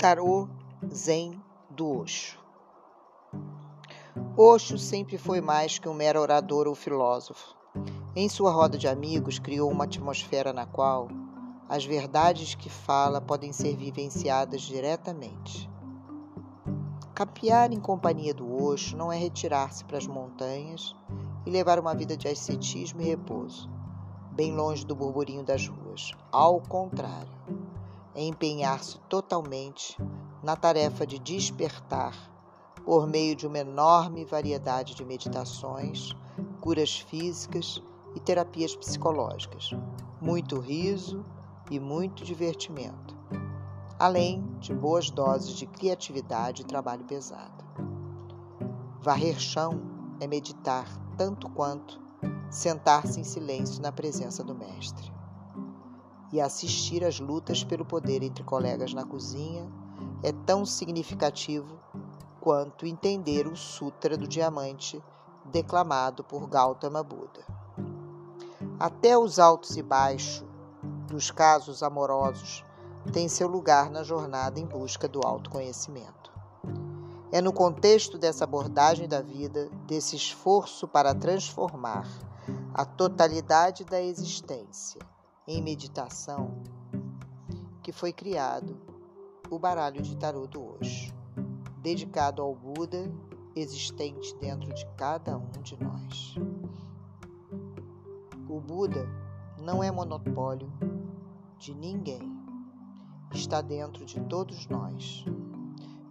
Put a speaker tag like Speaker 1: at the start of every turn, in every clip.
Speaker 1: Tarô Zen do Osho. Osho sempre foi mais que um mero orador ou filósofo. Em sua roda de amigos, criou uma atmosfera na qual as verdades que fala podem ser vivenciadas diretamente. Capear em companhia do Osho não é retirar-se para as montanhas e levar uma vida de ascetismo e repouso, bem longe do burburinho das ruas. Ao contrário, é empenhar-se totalmente na tarefa de despertar por meio de uma enorme variedade de meditações, curas físicas e terapias psicológicas, muito riso e muito divertimento, além de boas doses de criatividade e trabalho pesado. Varrer chão é meditar tanto quanto sentar-se em silêncio na presença do Mestre e assistir às lutas pelo poder entre colegas na cozinha é tão significativo quanto entender o Sutra do Diamante declamado por Gautama Buda. Até os altos e baixos dos casos amorosos têm seu lugar na jornada em busca do autoconhecimento. É no contexto dessa abordagem da vida, desse esforço para transformar a totalidade da existência em meditação que foi criado o baralho de tarô do Osho, dedicado ao Buda existente dentro de cada um de nós. O Buda não é monopólio de ninguém. Está dentro de todos nós.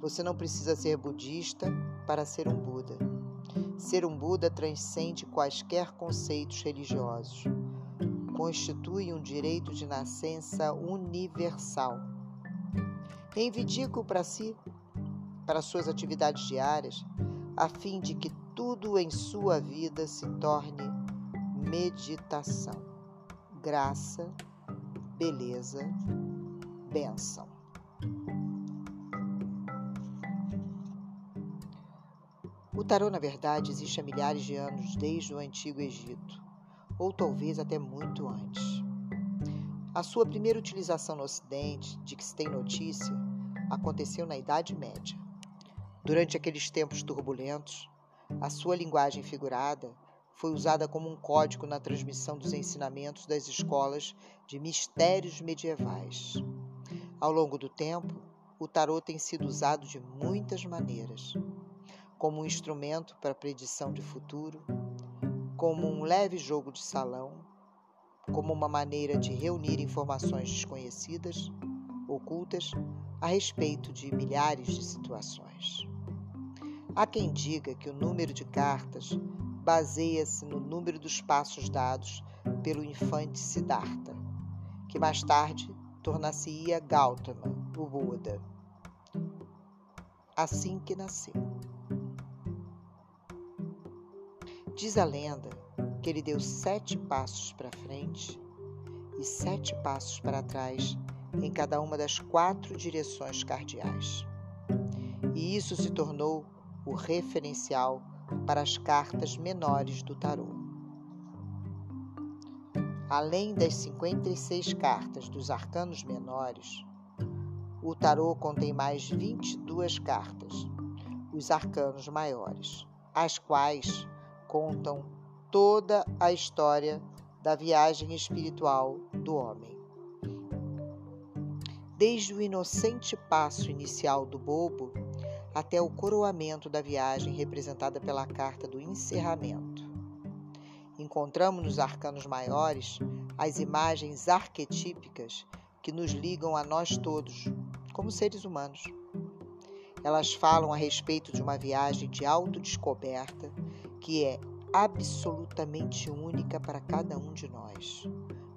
Speaker 1: Você não precisa ser budista para ser um Buda. Ser um Buda transcende quaisquer conceitos religiosos constitui um direito de nascença universal. Reivindico para si, para suas atividades diárias, a fim de que tudo em sua vida se torne meditação, graça, beleza, bênção. O tarô, na verdade, existe há milhares de anos, desde o Antigo Egito ou talvez até muito antes. A sua primeira utilização no Ocidente, de que se tem notícia, aconteceu na Idade Média. Durante aqueles tempos turbulentos, a sua linguagem figurada foi usada como um código na transmissão dos ensinamentos das escolas de mistérios medievais. Ao longo do tempo, o tarô tem sido usado de muitas maneiras, como um instrumento para predição de futuro, como um leve jogo de salão, como uma maneira de reunir informações desconhecidas, ocultas, a respeito de milhares de situações. Há quem diga que o número de cartas baseia-se no número dos passos dados pelo infante Siddhartha, que mais tarde tornar-se-ia Gautama, o Buda. Assim que nasceu. Diz a lenda que ele deu sete passos para frente e sete passos para trás em cada uma das quatro direções cardeais. E isso se tornou o referencial para as cartas menores do tarô. Além das 56 cartas dos arcanos menores, o tarô contém mais 22 cartas, os arcanos maiores, as quais contam toda a história da viagem espiritual do homem. Desde o inocente passo inicial do bobo até o coroamento da viagem representada pela carta do encerramento. Encontramos nos arcanos maiores as imagens arquetípicas que nos ligam a nós todos, como seres humanos. Elas falam a respeito de uma viagem de autodescoberta que é absolutamente única para cada um de nós,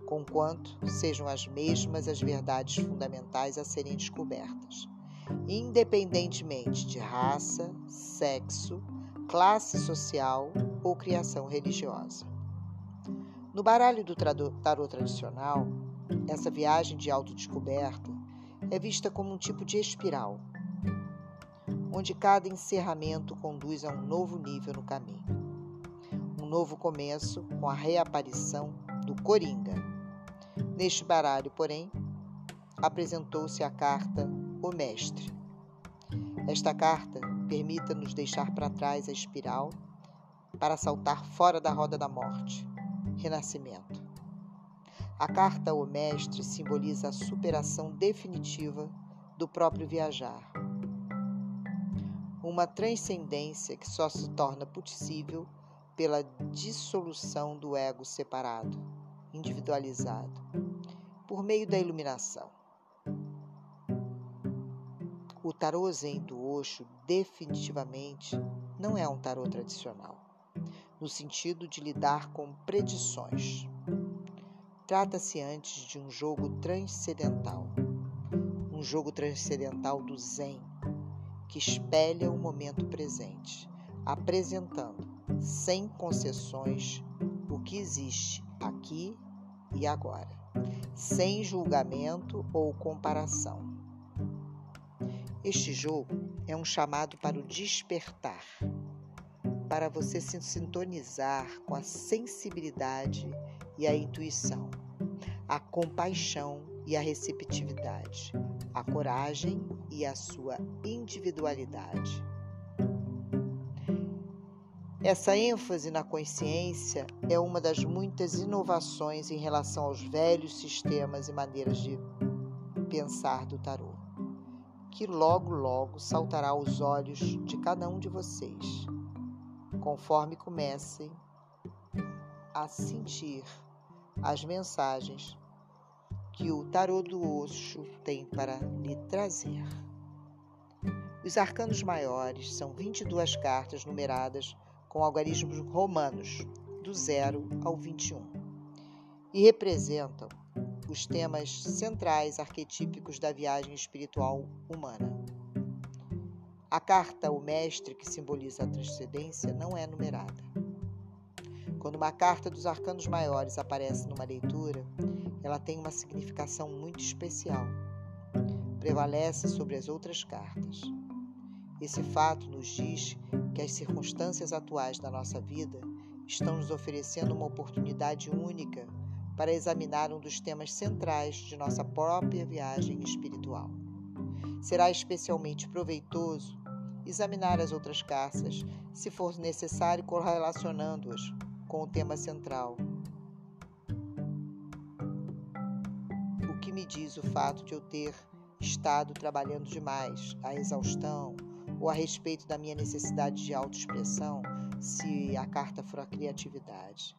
Speaker 1: conquanto sejam as mesmas as verdades fundamentais a serem descobertas, independentemente de raça, sexo, classe social ou criação religiosa. No baralho do tarô tradicional, essa viagem de autodescoberta é vista como um tipo de espiral, onde cada encerramento conduz a um novo nível no caminho. Um novo começo com a reaparição do Coringa. Neste baralho, porém, apresentou-se a carta o Mestre. Esta carta permita nos deixar para trás a espiral para saltar fora da roda da morte, renascimento. A carta ao Mestre simboliza a superação definitiva do próprio viajar. Uma transcendência que só se torna possível pela dissolução do ego separado, individualizado, por meio da iluminação. O tarô Zen do Osho definitivamente não é um tarô tradicional, no sentido de lidar com predições. Trata-se antes de um jogo transcendental, um jogo transcendental do Zen, que espelha o momento presente, apresentando, sem concessões, o que existe aqui e agora, sem julgamento ou comparação. Este jogo é um chamado para o despertar, para você se sintonizar com a sensibilidade e a intuição, a compaixão e a receptividade, a coragem e a sua individualidade. Essa ênfase na consciência é uma das muitas inovações em relação aos velhos sistemas e maneiras de pensar do tarô que logo, logo saltará aos olhos de cada um de vocês, conforme comecem a sentir as mensagens que o tarô do Osho tem para lhe trazer. Os arcanos maiores são 22 cartas numeradas com algarismos romanos, do 0 ao 21, e representam os temas centrais arquetípicos da viagem espiritual humana. A carta O Mestre, que simboliza a transcendência, não é numerada. Quando uma carta dos arcanos maiores aparece numa leitura, ela tem uma significação muito especial. Prevalece sobre as outras cartas. Esse fato nos diz que as circunstâncias atuais da nossa vida estão nos oferecendo uma oportunidade única para examinar um dos temas centrais de nossa própria viagem espiritual. Será especialmente proveitoso examinar as outras cartas, se for necessário, correlacionando-as com o tema central. Me diz o fato de eu ter estado trabalhando demais, a exaustão, ou a respeito da minha necessidade de autoexpressão, se a carta for a criatividade?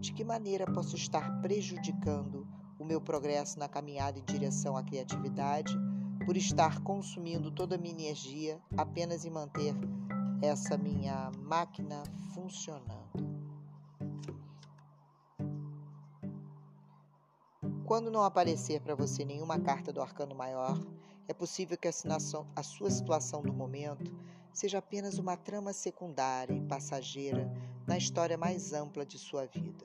Speaker 1: De que maneira posso estar prejudicando o meu progresso na caminhada em direção à criatividade por estar consumindo toda a minha energia apenas em manter essa minha máquina funcionando? Quando não aparecer para você nenhuma carta do arcano maior, é possível que a, a sua situação do momento seja apenas uma trama secundária e passageira na história mais ampla de sua vida.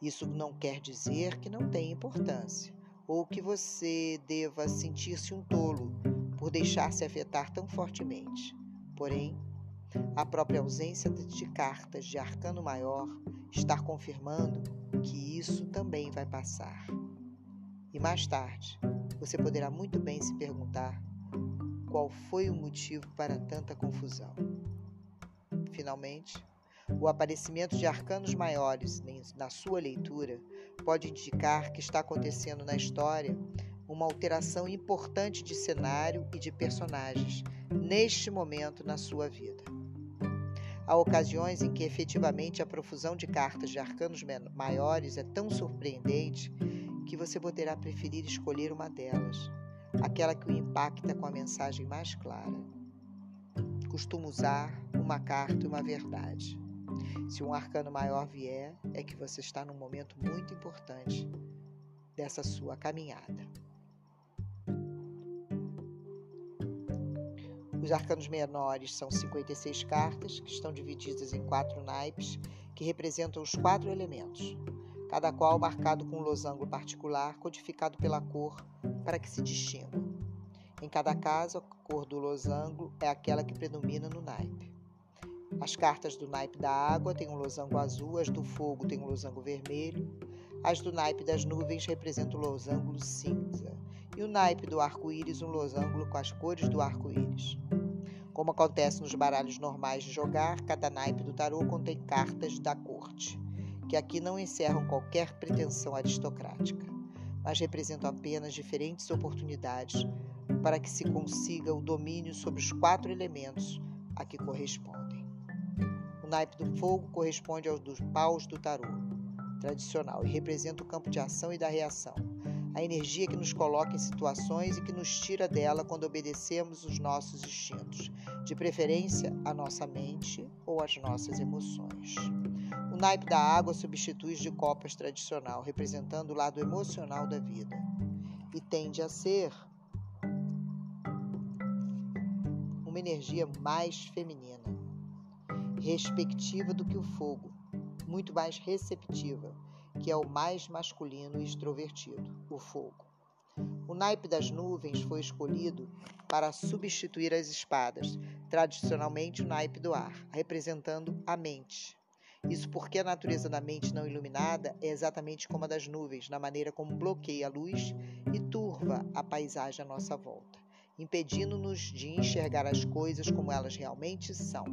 Speaker 1: Isso não quer dizer que não tenha importância ou que você deva sentir-se um tolo por deixar-se afetar tão fortemente. Porém, a própria ausência de cartas de arcano maior está confirmando que isso também vai passar. E mais tarde, você poderá muito bem se perguntar qual foi o motivo para tanta confusão. Finalmente, o aparecimento de arcanos maiores na sua leitura pode indicar que está acontecendo na história uma alteração importante de cenário e de personagens neste momento na sua vida. Há ocasiões em que efetivamente a profusão de cartas de arcanos maiores é tão surpreendente que você poderá preferir escolher uma delas aquela que o impacta com a mensagem mais clara. Costumo usar uma carta e uma verdade. Se um arcano maior vier, é que você está num momento muito importante dessa sua caminhada. Os arcanos menores são 56 cartas, que estão divididas em quatro naipes, que representam os quatro elementos, cada qual marcado com um losango particular, codificado pela cor para que se distingam. Em cada caso, a cor do losango é aquela que predomina no naipe. As cartas do naipe da água têm um losango azul, as do fogo têm um losango vermelho, as do naipe das nuvens representam o losango cinza, e o naipe do arco-íris um losango com as cores do arco-íris. Como acontece nos baralhos normais de jogar, cada naipe do tarô contém cartas da corte, que aqui não encerram qualquer pretensão aristocrática, mas representam apenas diferentes oportunidades para que se consiga o domínio sobre os quatro elementos a que correspondem. O naipe do fogo corresponde aos dos paus do tarô tradicional e representa o campo de ação e da reação a energia que nos coloca em situações e que nos tira dela quando obedecemos os nossos instintos, de preferência a nossa mente ou as nossas emoções. Naipe da água substitui os de copas tradicional, representando o lado emocional da vida, e tende a ser uma energia mais feminina, respectiva do que o fogo, muito mais receptiva que é o mais masculino e extrovertido, o fogo. O naipe das nuvens foi escolhido para substituir as espadas, tradicionalmente o naipe do ar, representando a mente. Isso porque a natureza da mente não iluminada é exatamente como a das nuvens, na maneira como bloqueia a luz e turva a paisagem à nossa volta, impedindo-nos de enxergar as coisas como elas realmente são.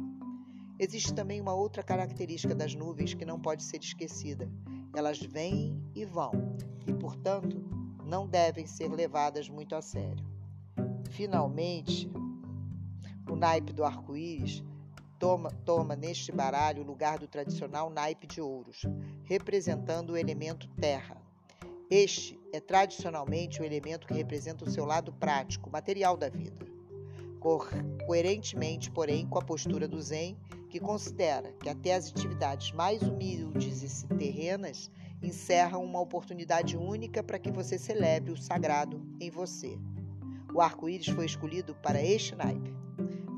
Speaker 1: Existe também uma outra característica das nuvens que não pode ser esquecida, elas vêm e vão e, portanto, não devem ser levadas muito a sério. Finalmente, o naipe do arco-íris toma, toma neste baralho o lugar do tradicional naipe de ouros, representando o elemento terra. Este é tradicionalmente o elemento que representa o seu lado prático, material da vida. Coerentemente, porém, com a postura do Zen, que considera que até as atividades mais humildes e terrenas encerram uma oportunidade única para que você celebre o sagrado em você. O arco-íris foi escolhido para este naipe.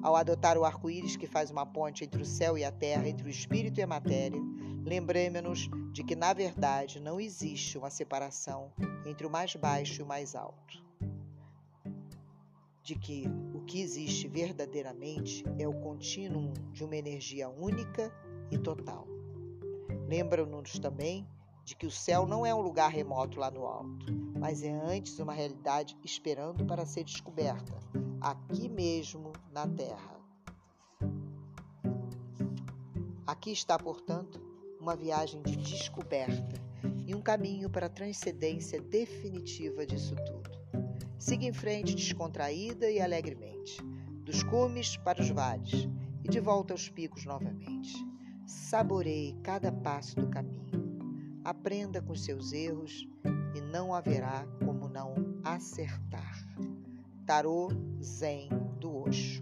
Speaker 1: Ao adotar o arco-íris que faz uma ponte entre o céu e a terra, entre o espírito e a matéria, lembremos-nos de que, na verdade, não existe uma separação entre o mais baixo e o mais alto de que o que existe verdadeiramente é o contínuo de uma energia única e total. Lembra-nos também de que o céu não é um lugar remoto lá no alto, mas é antes uma realidade esperando para ser descoberta, aqui mesmo na Terra. Aqui está, portanto, uma viagem de descoberta e um caminho para a transcendência definitiva disso tudo. Siga em frente descontraída e alegremente, dos cumes para os vales e de volta aos picos novamente. Saboreie cada passo do caminho. Aprenda com seus erros e não haverá como não acertar. Tarô Zen do Osho.